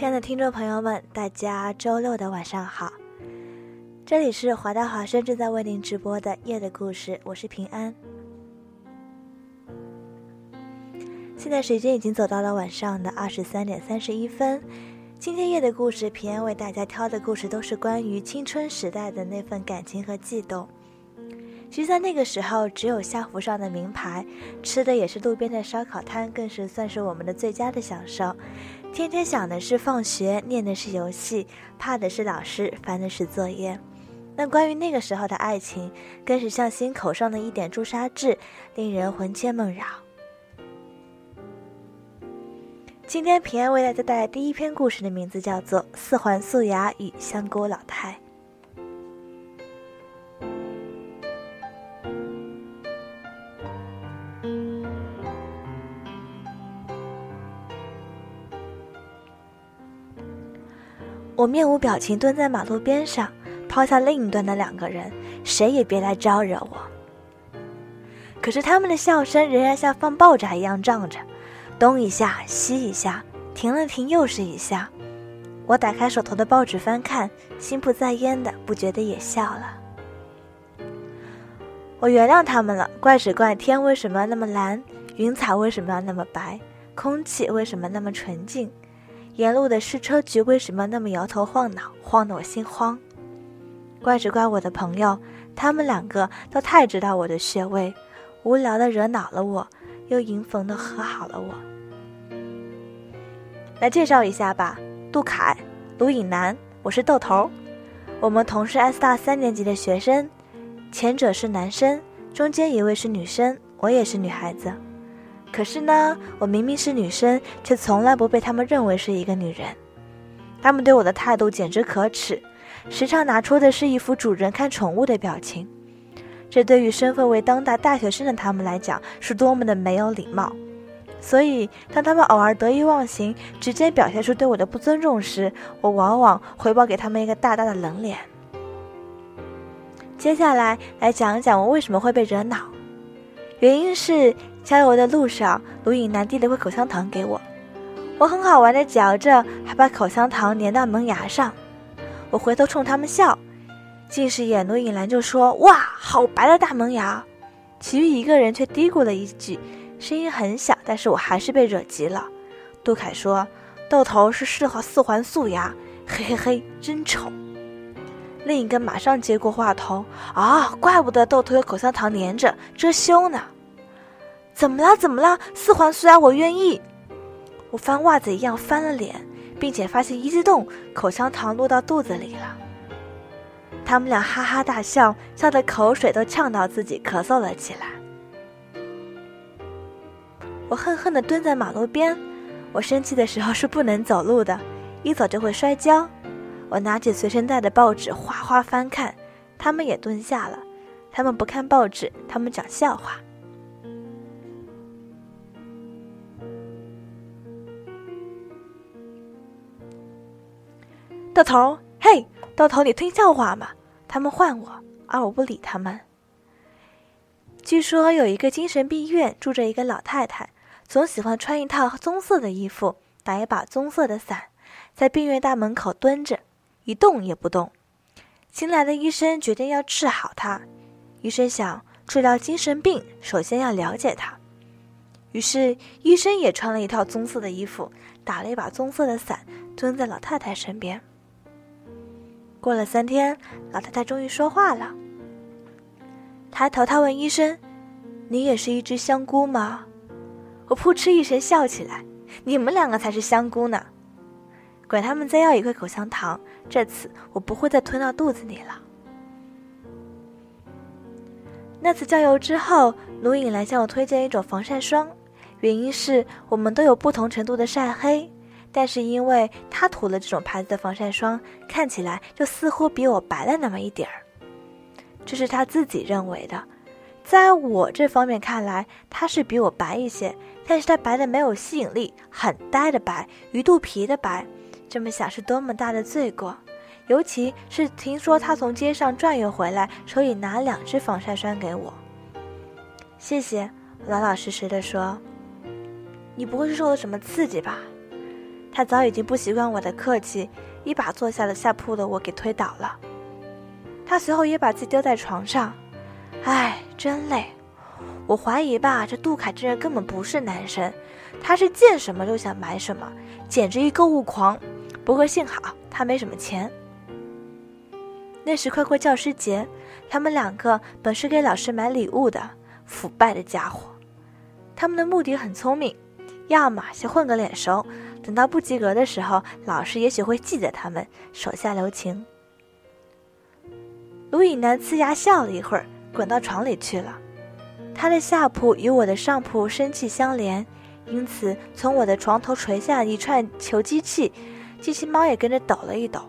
亲爱的听众朋友们，大家周六的晚上好，这里是华大华生正在为您直播的夜的故事，我是平安。现在时间已经走到了晚上的二十三点三十一分，今天夜的故事，平安为大家挑的故事都是关于青春时代的那份感情和悸动。其实，在那个时候，只有校服上的名牌，吃的也是路边的烧烤摊，更是算是我们的最佳的享受。天天想的是放学，念的是游戏，怕的是老师，烦的是作业。那关于那个时候的爱情，更是像心口上的一点朱砂痣，令人魂牵梦绕。今天平安为大家带来第一篇故事的名字叫做《四环素雅与香菇老太》。我面无表情蹲在马路边上，抛下另一端的两个人，谁也别来招惹我。可是他们的笑声仍然像放爆炸一样胀着，东一下西一下，停了停又是一下。我打开手头的报纸翻看，心不在焉的，不觉得也笑了。我原谅他们了，怪只怪天为什么那么蓝，云彩为什么要那么白，空气为什么那么纯净。沿路的试车局为什么那么摇头晃脑，晃得我心慌？怪只怪我的朋友，他们两个都太知道我的穴位，无聊的惹恼了我，又迎逢的和好了我。来介绍一下吧，杜凯、卢颖楠，我是豆头，我们同是 S 大三年级的学生，前者是男生，中间一位是女生，我也是女孩子。可是呢，我明明是女生，却从来不被他们认为是一个女人。他们对我的态度简直可耻，时常拿出的是一副主人看宠物的表情。这对于身份为当代大学生的他们来讲，是多么的没有礼貌。所以，当他们偶尔得意忘形，直接表现出对我的不尊重时，我往往回报给他们一个大大的冷脸。接下来，来讲一讲我为什么会被惹恼，原因是。郊游的路上，卢颖楠递了块口香糖给我，我很好玩的嚼着，还把口香糖粘到门牙上。我回头冲他们笑，近视眼卢颖楠就说：“哇，好白的大门牙。”其余一个人却嘀咕了一句，声音很小，但是我还是被惹急了。杜凯说：“豆头是四环四环素牙，嘿嘿嘿，真丑。”另一个马上接过话头：“啊，怪不得豆头有口香糖粘着，遮羞呢。”怎么了？怎么了？四环素牙，我愿意。我翻袜子一样翻了脸，并且发现一激动，口香糖落到肚子里了。他们俩哈哈大笑，笑得口水都呛到自己，咳嗽了起来。我恨恨地蹲在马路边。我生气的时候是不能走路的，一走就会摔跤。我拿起随身带的报纸，哗哗翻看。他们也蹲下了。他们不看报纸，他们讲笑话。到头，嘿，到头，你听笑话吗？他们唤我，而我不理他们。据说有一个精神病院住着一个老太太，总喜欢穿一套棕色的衣服，打一把棕色的伞，在病院大门口蹲着，一动也不动。新来的医生决定要治好她。医生想治疗精神病，首先要了解她。于是医生也穿了一套棕色的衣服，打了一把棕色的伞，蹲在老太太身边。过了三天，老太太终于说话了。抬头，她问医生：“你也是一只香菇吗？”我扑哧一声笑起来：“你们两个才是香菇呢！”管他们再要一块口香糖，这次我不会再吞到肚子里了。那次郊游之后，卢颖来向我推荐一种防晒霜，原因是我们都有不同程度的晒黑，但是因为他涂了这种牌子的防晒霜，看起来就似乎比我白了那么一点儿。这是他自己认为的，在我这方面看来，他是比我白一些，但是他白的没有吸引力，很呆的白，鱼肚皮的白，这么想是多么大的罪过。尤其是听说他从街上转悠回来，手里拿两支防晒霜给我。谢谢，老老实实的说。你不会是受了什么刺激吧？他早已经不习惯我的客气，一把坐下了下铺的我给推倒了。他随后也把自己丢在床上。唉，真累。我怀疑吧，这杜凯这人根本不是男生，他是见什么就想买什么，简直一购物狂。不过幸好他没什么钱。那时快过教师节，他们两个本是给老师买礼物的，腐败的家伙。他们的目的很聪明，要么先混个脸熟，等到不及格的时候，老师也许会记得他们，手下留情。卢以南呲牙笑了一会儿，滚到床里去了。他的下铺与我的上铺生气相连，因此从我的床头垂下一串球机器，机器猫也跟着抖了一抖。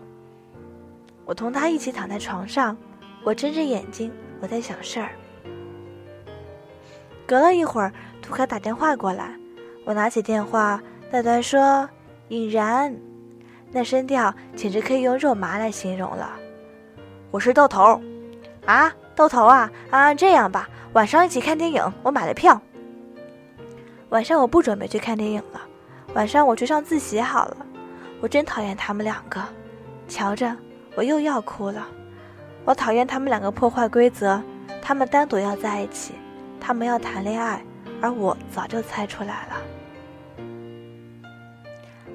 我同他一起躺在床上，我睁着眼睛，我在想事儿。隔了一会儿，杜凯打电话过来，我拿起电话，那端说：“尹然，那声调简直可以用肉麻来形容了。我是豆头，啊，豆头啊，啊，这样吧，晚上一起看电影，我买了票。晚上我不准备去看电影了，晚上我去上自习好了。我真讨厌他们两个，瞧着。”我又要哭了，我讨厌他们两个破坏规则，他们单独要在一起，他们要谈恋爱，而我早就猜出来了。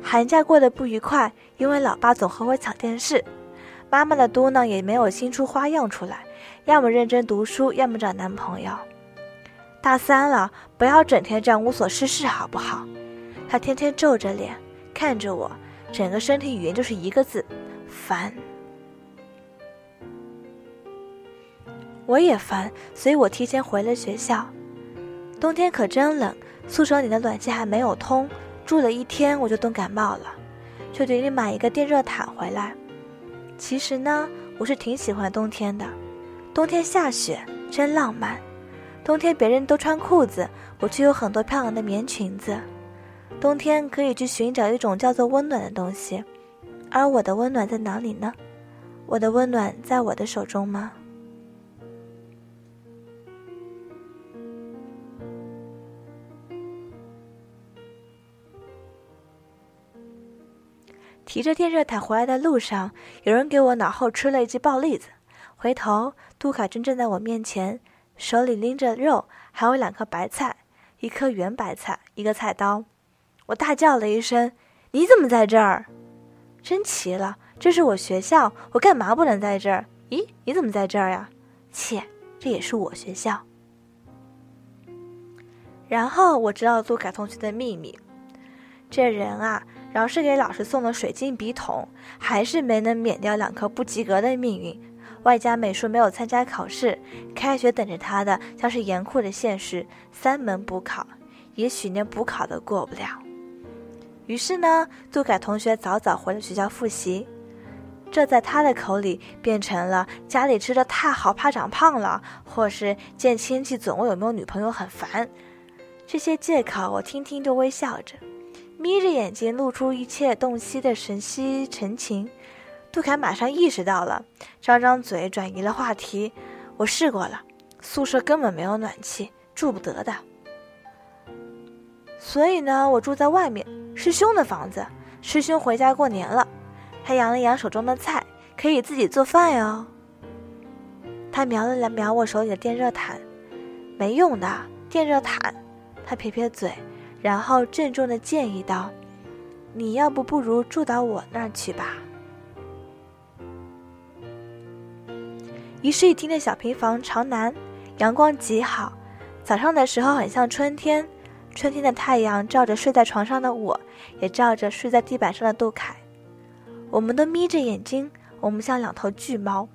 寒假过得不愉快，因为老爸总和我抢电视，妈妈的嘟囔也没有新出花样出来，要么认真读书，要么找男朋友。大三了，不要整天这样无所事事，好不好？他天天皱着脸看着我，整个身体语言就是一个字：烦。我也烦，所以我提前回了学校。冬天可真冷，宿舍里的暖气还没有通，住了一天我就冻感冒了，就决定买一个电热毯回来。其实呢，我是挺喜欢冬天的，冬天下雪真浪漫。冬天别人都穿裤子，我却有很多漂亮的棉裙子。冬天可以去寻找一种叫做温暖的东西，而我的温暖在哪里呢？我的温暖在我的手中吗？提着电热毯回来的路上，有人给我脑后吃了一记暴栗子。回头，杜卡正站在我面前，手里拎着肉，还有两颗白菜，一颗圆白菜，一个菜刀。我大叫了一声：“你怎么在这儿？真奇了，这是我学校，我干嘛不能在这儿？咦，你怎么在这儿呀？切，这也是我学校。”然后我知道杜卡同学的秘密，这人啊。饶是给老师送了水晶笔筒，还是没能免掉两科不及格的命运。外加美术没有参加考试，开学等着他的将是严酷的现实：三门补考，也许连补考都过不了。于是呢，杜凯同学早早回了学校复习。这在他的口里变成了家里吃的太好怕长胖了，或是见亲戚总问有没有女朋友很烦。这些借口我听听就微笑着。眯着眼睛，露出一切洞悉的神息神情，杜凯马上意识到了，张张嘴转移了话题。我试过了，宿舍根本没有暖气，住不得的。所以呢，我住在外面，师兄的房子。师兄回家过年了，他扬了扬手中的菜，可以自己做饭哟。他瞄了瞄我手里的电热毯，没用的电热毯。他撇撇嘴。然后郑重的建议道：“你要不不如住到我那儿去吧。”一室一厅的小平房朝南，阳光极好。早上的时候很像春天，春天的太阳照着睡在床上的我，也照着睡在地板上的杜凯。我们都眯着眼睛，我们像两头巨猫，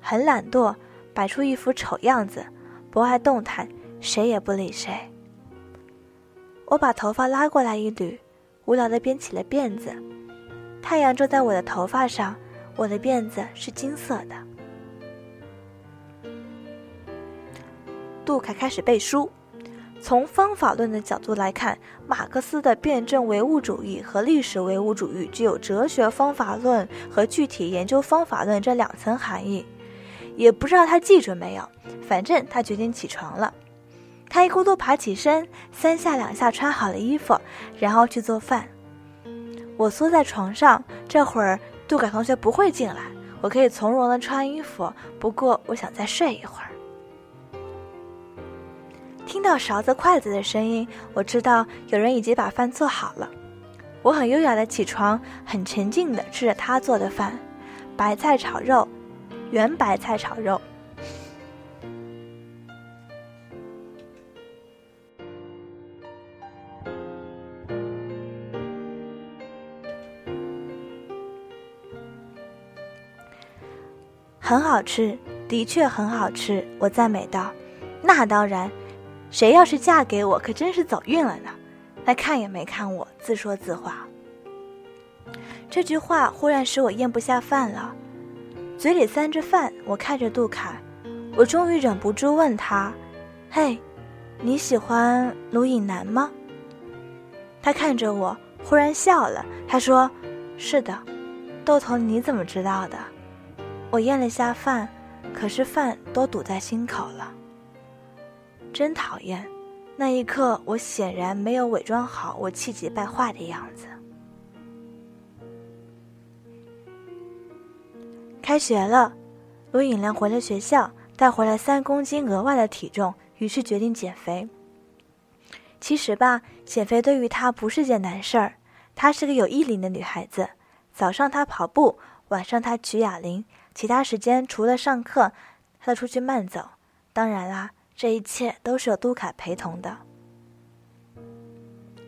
很懒惰，摆出一副丑样子，不爱动弹，谁也不理谁。我把头发拉过来一缕，无聊的编起了辫子。太阳照在我的头发上，我的辫子是金色的。杜凯开始背书。从方法论的角度来看，马克思的辩证唯物主义和历史唯物主义具有哲学方法论和具体研究方法论这两层含义。也不知道他记住没有，反正他决定起床了。他一咕嘟爬起身，三下两下穿好了衣服，然后去做饭。我缩在床上，这会儿杜凯同学不会进来，我可以从容的穿衣服。不过我想再睡一会儿。听到勺子、筷子的声音，我知道有人已经把饭做好了。我很优雅的起床，很沉静的吃着他做的饭：白菜炒肉，圆白菜炒肉。很好吃，的确很好吃。我赞美道：“那当然。”谁要是嫁给我，可真是走运了呢！他看也没看我，自说自话。这句话忽然使我咽不下饭了，嘴里塞着饭。我看着杜凯，我终于忍不住问他：“嘿，你喜欢卢影南吗？”他看着我，忽然笑了。他说：“是的。”豆头，你怎么知道的？我咽了下饭，可是饭都堵在心口了。真讨厌！那一刻，我显然没有伪装好我气急败坏的样子。开学了，罗颖良回了学校，带回来三公斤额外的体重，于是决定减肥。其实吧，减肥对于她不是件难事儿。她是个有毅力的女孩子。早上她跑步，晚上她举哑铃，其他时间除了上课，他都出去慢走。当然啦。这一切都是有杜卡陪同的。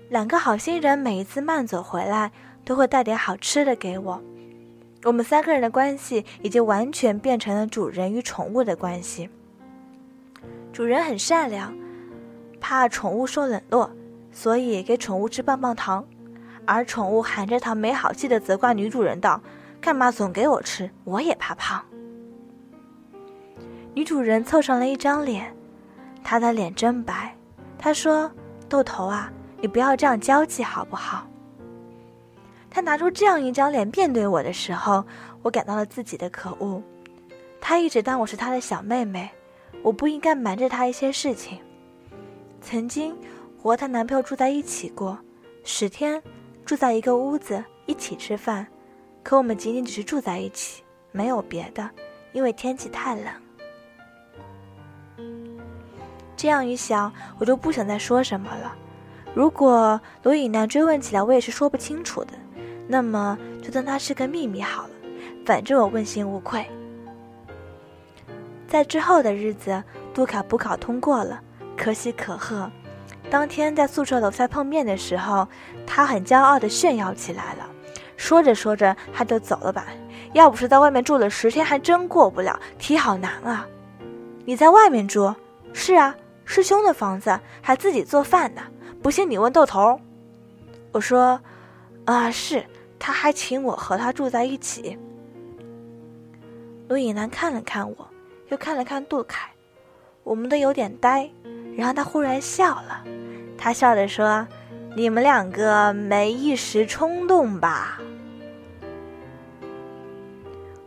两个好心人每一次慢走回来，都会带点好吃的给我。我们三个人的关系已经完全变成了主人与宠物的关系。主人很善良，怕宠物受冷落，所以给宠物吃棒棒糖；而宠物含着糖没好气的责怪女主人道：“干嘛总给我吃？我也怕胖。”女主人凑上了一张脸。她的脸真白，她说：“豆头啊，你不要这样娇气好不好？”她拿出这样一张脸面对我的时候，我感到了自己的可恶。她一直当我是她的小妹妹，我不应该瞒着她一些事情。曾经，我和她男朋友住在一起过，十天，住在一个屋子，一起吃饭，可我们仅仅只是住在一起，没有别的，因为天气太冷。这样一想，我就不想再说什么了。如果罗颖楠追问起来，我也是说不清楚的，那么就当它是个秘密好了。反正我问心无愧。在之后的日子，杜卡补考通过了，可喜可贺。当天在宿舍楼下碰面的时候，他很骄傲地炫耀起来了。说着说着，他就走了吧。要不是在外面住了十天，还真过不了。题好难啊！你在外面住？是啊。师兄的房子还自己做饭呢，不信你问豆头。我说：“啊，是，他还请我和他住在一起。”陆影南看了看我，又看了看杜凯，我们都有点呆。然后他忽然笑了，他笑着说：“你们两个没一时冲动吧？”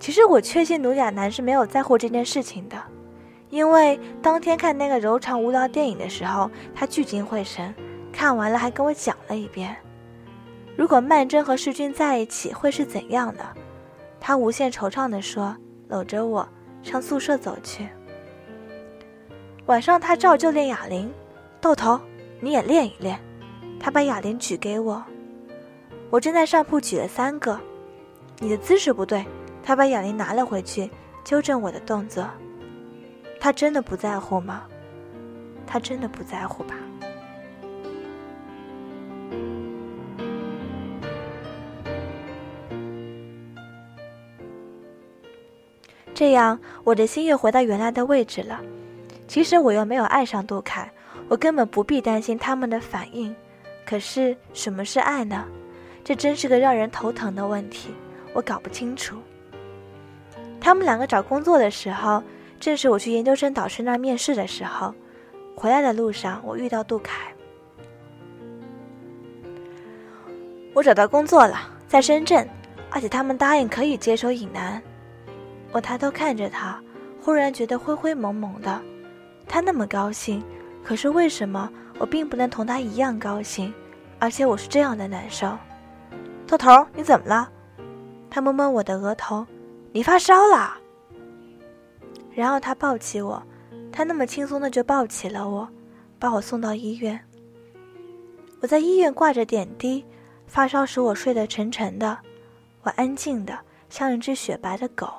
其实我确信卢亚男是没有在乎这件事情的。因为当天看那个柔肠无聊电影的时候，他聚精会神，看完了还跟我讲了一遍。如果曼桢和世君在一起会是怎样的？他无限惆怅地说，搂着我上宿舍走去。晚上他照旧练哑铃，豆头你也练一练。他把哑铃举给我，我正在上铺举了三个。你的姿势不对，他把哑铃拿了回去，纠正我的动作。他真的不在乎吗？他真的不在乎吧？这样，我的心又回到原来的位置了。其实我又没有爱上杜凯，我根本不必担心他们的反应。可是什么是爱呢？这真是个让人头疼的问题，我搞不清楚。他们两个找工作的时候，正是我去研究生导师那面试的时候。回来的路上，我遇到杜凯。我找到工作了，在深圳，而且他们答应可以接收尹楠。我抬头看着他，忽然觉得灰灰蒙蒙的。他那么高兴，可是为什么我并不能同他一样高兴？而且我是这样的难受。豆头，你怎么了？他摸摸我的额头，你发烧了。然后他抱起我，他那么轻松的就抱起了我，把我送到医院。我在医院挂着点滴，发烧使我睡得沉沉的，我安静的像一只雪白的狗。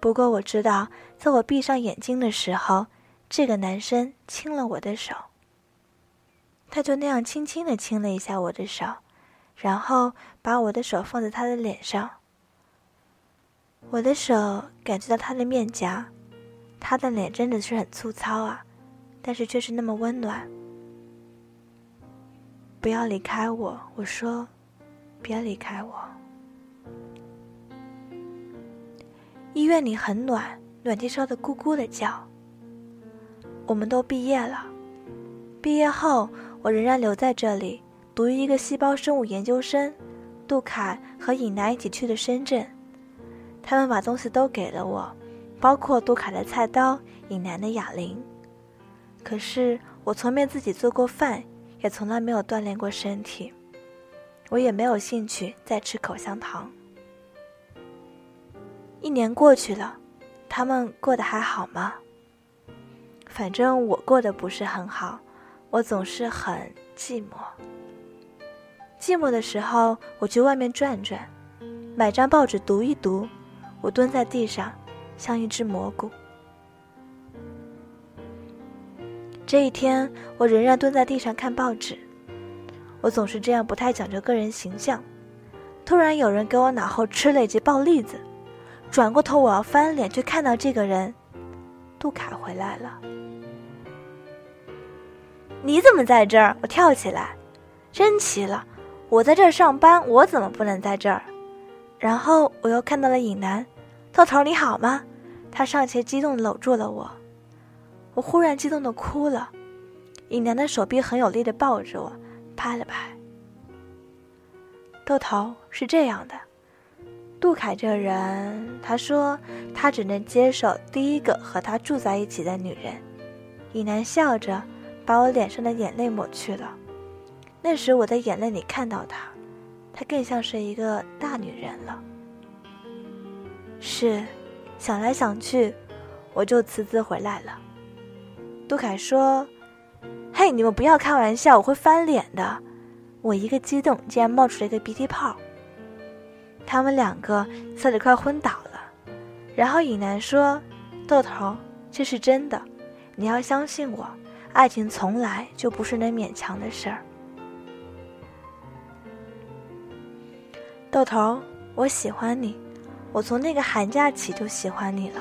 不过我知道，在我闭上眼睛的时候，这个男生亲了我的手。他就那样轻轻的亲了一下我的手，然后把我的手放在他的脸上。我的手感觉到他的面颊，他的脸真的是很粗糙啊，但是却是那么温暖。不要离开我，我说，别离开我。医院里很暖，暖气烧得咕咕的叫。我们都毕业了，毕业后我仍然留在这里，读一个细胞生物研究生。杜凯和尹楠一起去的深圳，他们把东西都给了我，包括杜凯的菜刀、尹楠的哑铃。可是我从没自己做过饭，也从来没有锻炼过身体，我也没有兴趣再吃口香糖。一年过去了，他们过得还好吗？反正我过得不是很好，我总是很寂寞。寂寞的时候，我去外面转转，买张报纸读一读。我蹲在地上，像一只蘑菇。这一天，我仍然蹲在地上看报纸。我总是这样，不太讲究个人形象。突然，有人给我脑后吃了一记暴栗子。转过头，我要翻脸，却看到这个人，杜凯回来了。你怎么在这儿？我跳起来，真奇了，我在这儿上班，我怎么不能在这儿？然后我又看到了尹楠，豆头你好吗？他上前激动搂住了我，我忽然激动的哭了。尹楠的手臂很有力的抱着我，拍了拍。豆头是这样的。杜凯这人，他说他只能接受第一个和他住在一起的女人。尹楠笑着，把我脸上的眼泪抹去了。那时我在眼泪里看到她，她更像是一个大女人了。是，想来想去，我就辞职回来了。杜凯说：“嘿，你们不要开玩笑，我会翻脸的。”我一个激动，竟然冒出了一个鼻涕泡。他们两个笑得快昏倒了，然后尹楠说：“豆头，这是真的，你要相信我，爱情从来就不是能勉强的事儿。”豆头，我喜欢你，我从那个寒假起就喜欢你了。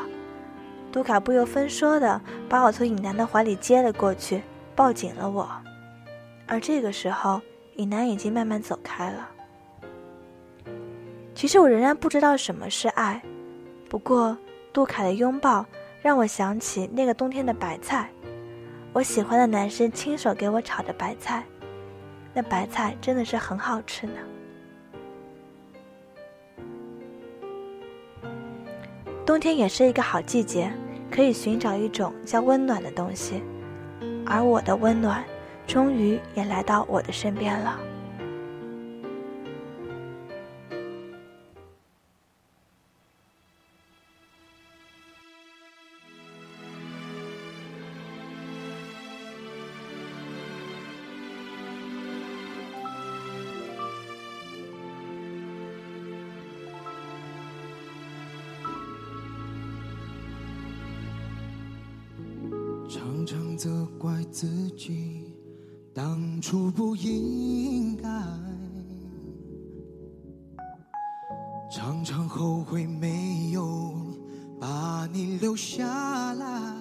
杜卡不由分说的把我从尹楠的怀里接了过去，抱紧了我，而这个时候，尹楠已经慢慢走开了。其实我仍然不知道什么是爱，不过杜凯的拥抱让我想起那个冬天的白菜，我喜欢的男生亲手给我炒的白菜，那白菜真的是很好吃呢。冬天也是一个好季节，可以寻找一种叫温暖的东西，而我的温暖，终于也来到我的身边了。常常责怪自己当初不应该，常常后悔没有把你留下来。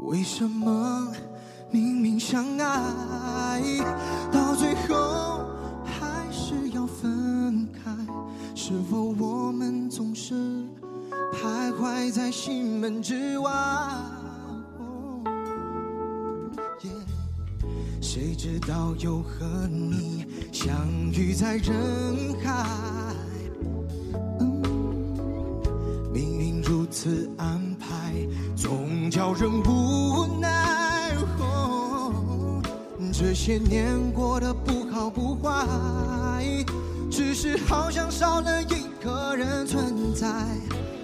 为什么明明相爱，到最后还是要分开？是否我们总是怀在心门之外？谁知道又和你相遇在人海？命运如此安排，总叫人无奈。这些年过得不好不坏，只是好像少了一个人存在。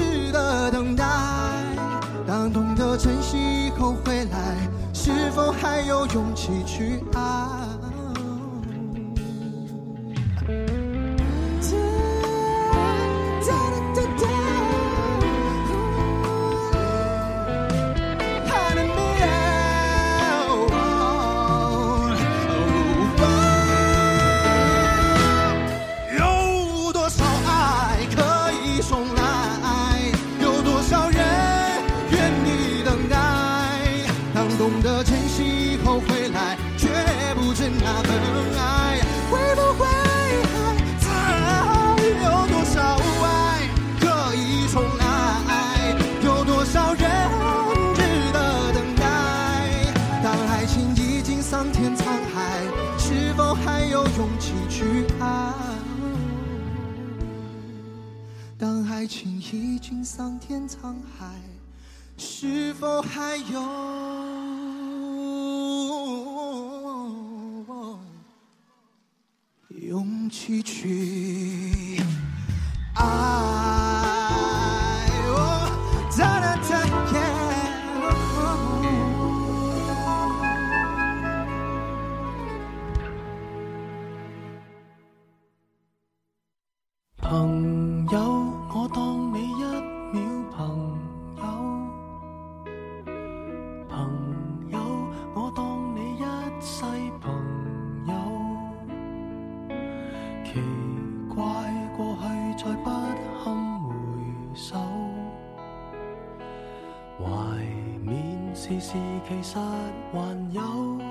值得等待？当懂得珍惜以后回来，是否还有勇气去爱？以后回来，却不知那份爱会不会还在？有多少爱可以重来？有多少人值得等待？当爱情已经桑田沧海，是否还有勇气去爱？当爱情已经桑田沧海，是否还有？勇气去爱？奇怪，过去再不堪回首，怀缅时事其实还有。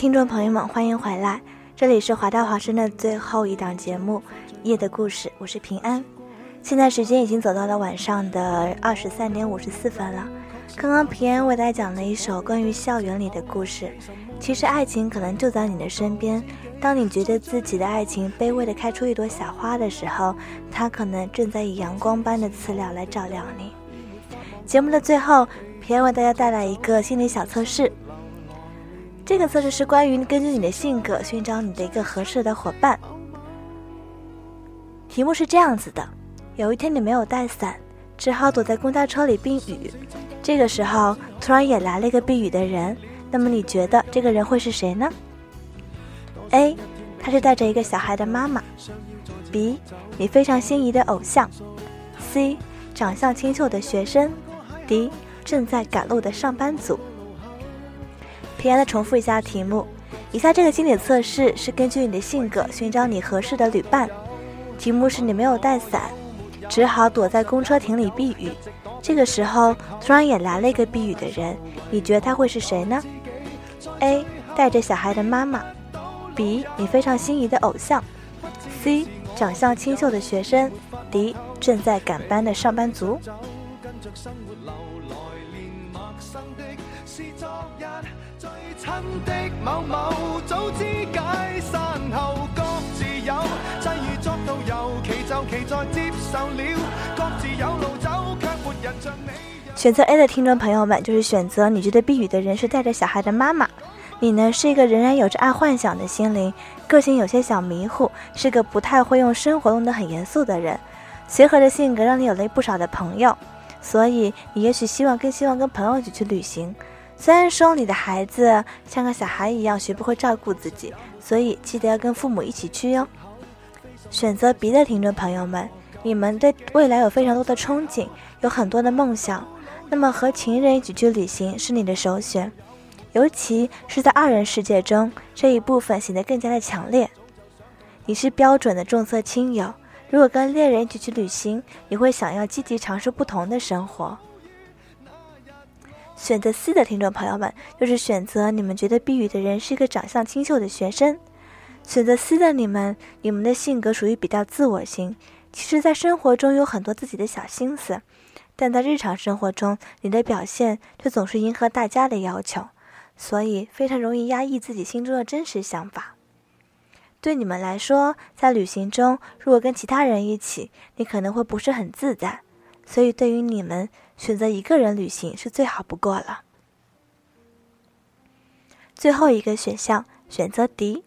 听众朋友们，欢迎回来，这里是华大华生的最后一档节目《夜的故事》，我是平安。现在时间已经走到了晚上的二十三点五十四分了。刚刚平安为大家讲了一首关于校园里的故事。其实爱情可能就在你的身边，当你觉得自己的爱情卑微的开出一朵小花的时候，它可能正在以阳光般的饲料来照亮你。节目的最后，平安为大家带来一个心理小测试。这个测试是关于根据你的性格寻找你的一个合适的伙伴。题目是这样子的：有一天你没有带伞，只好躲在公交车里避雨。这个时候突然也来了一个避雨的人，那么你觉得这个人会是谁呢？A，他是带着一个小孩的妈妈；B，你非常心仪的偶像；C，长相清秀的学生；D，正在赶路的上班族。平安的重复一下题目，以下这个心理测试是根据你的性格寻找你合适的旅伴。题目是你没有带伞，只好躲在公车亭里避雨。这个时候突然也来了一个避雨的人，你觉得他会是谁呢？A. 带着小孩的妈妈，B. 你非常心仪的偶像，C. 长相清秀的学生，D. 正在赶班的上班族。最亲的某某，早知解散后各自有，际遇作到尤其就其在接受了，各自有路走，却没人像你选择 A 的听众朋友们，就是选择你觉得避雨的人是带着小孩的妈妈。你呢，是一个仍然有着爱幻想的心灵，个性有些小迷糊，是个不太会用生活弄得很严肃的人。随和的性格让你有了不少的朋友，所以你也许希望更希望跟朋友一起去旅行。虽然说你的孩子像个小孩一样学不会照顾自己，所以记得要跟父母一起去哟。选择 B 的听众朋友们，你们对未来有非常多的憧憬，有很多的梦想，那么和情人一起去旅行是你的首选。尤其是在二人世界中，这一部分显得更加的强烈。你是标准的重色轻友，如果跟恋人一起去旅行，你会想要积极尝试不同的生活。选择 C 的听众朋友们，就是选择你们觉得避雨的人是一个长相清秀的学生。选择 C 的你们，你们的性格属于比较自我型，其实，在生活中有很多自己的小心思，但在日常生活中，你的表现却总是迎合大家的要求。所以非常容易压抑自己心中的真实想法。对你们来说，在旅行中，如果跟其他人一起，你可能会不是很自在。所以对于你们，选择一个人旅行是最好不过了。最后一个选项，选择 D，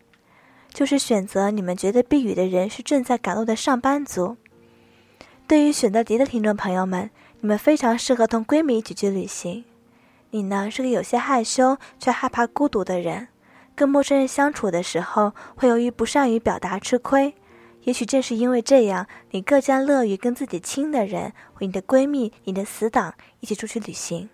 就是选择你们觉得避雨的人是正在赶路的上班族。对于选择 D 的听众朋友们，你们非常适合同闺蜜一起去旅行。你呢是个有些害羞却害怕孤独的人，跟陌生人相处的时候会由于不善于表达吃亏。也许正是因为这样，你更加乐于跟自己亲的人、你的闺蜜、你的死党一起出去旅行。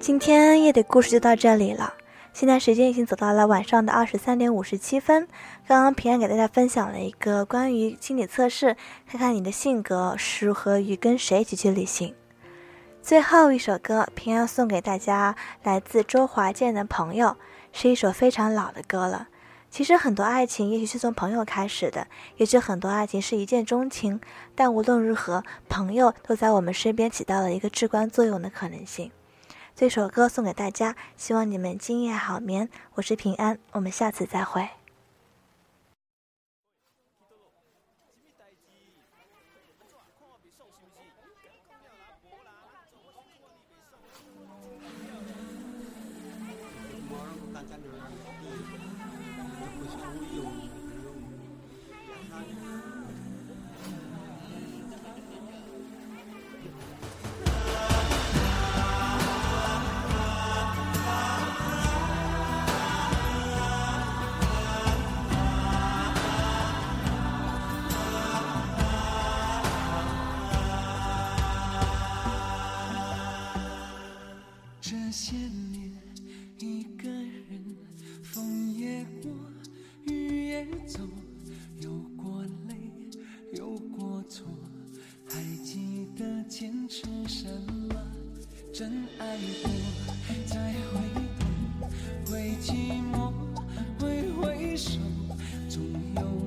今天夜的故事就到这里了。现在时间已经走到了晚上的二十三点五十七分。刚刚平安给大家分享了一个关于心理测试，看看你的性格适合于跟谁一起去旅行。最后一首歌，平安送给大家，来自周华健的朋友，是一首非常老的歌了。其实很多爱情也许是从朋友开始的，也许很多爱情是一见钟情，但无论如何，朋友都在我们身边起到了一个至关作用的可能性。这首歌送给大家，希望你们今夜好眠。我是平安，我们下次再会。再回头，会寂寞挥挥手，总有。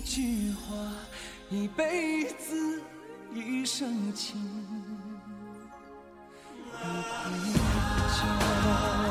一句话一辈子一生情。一杯酒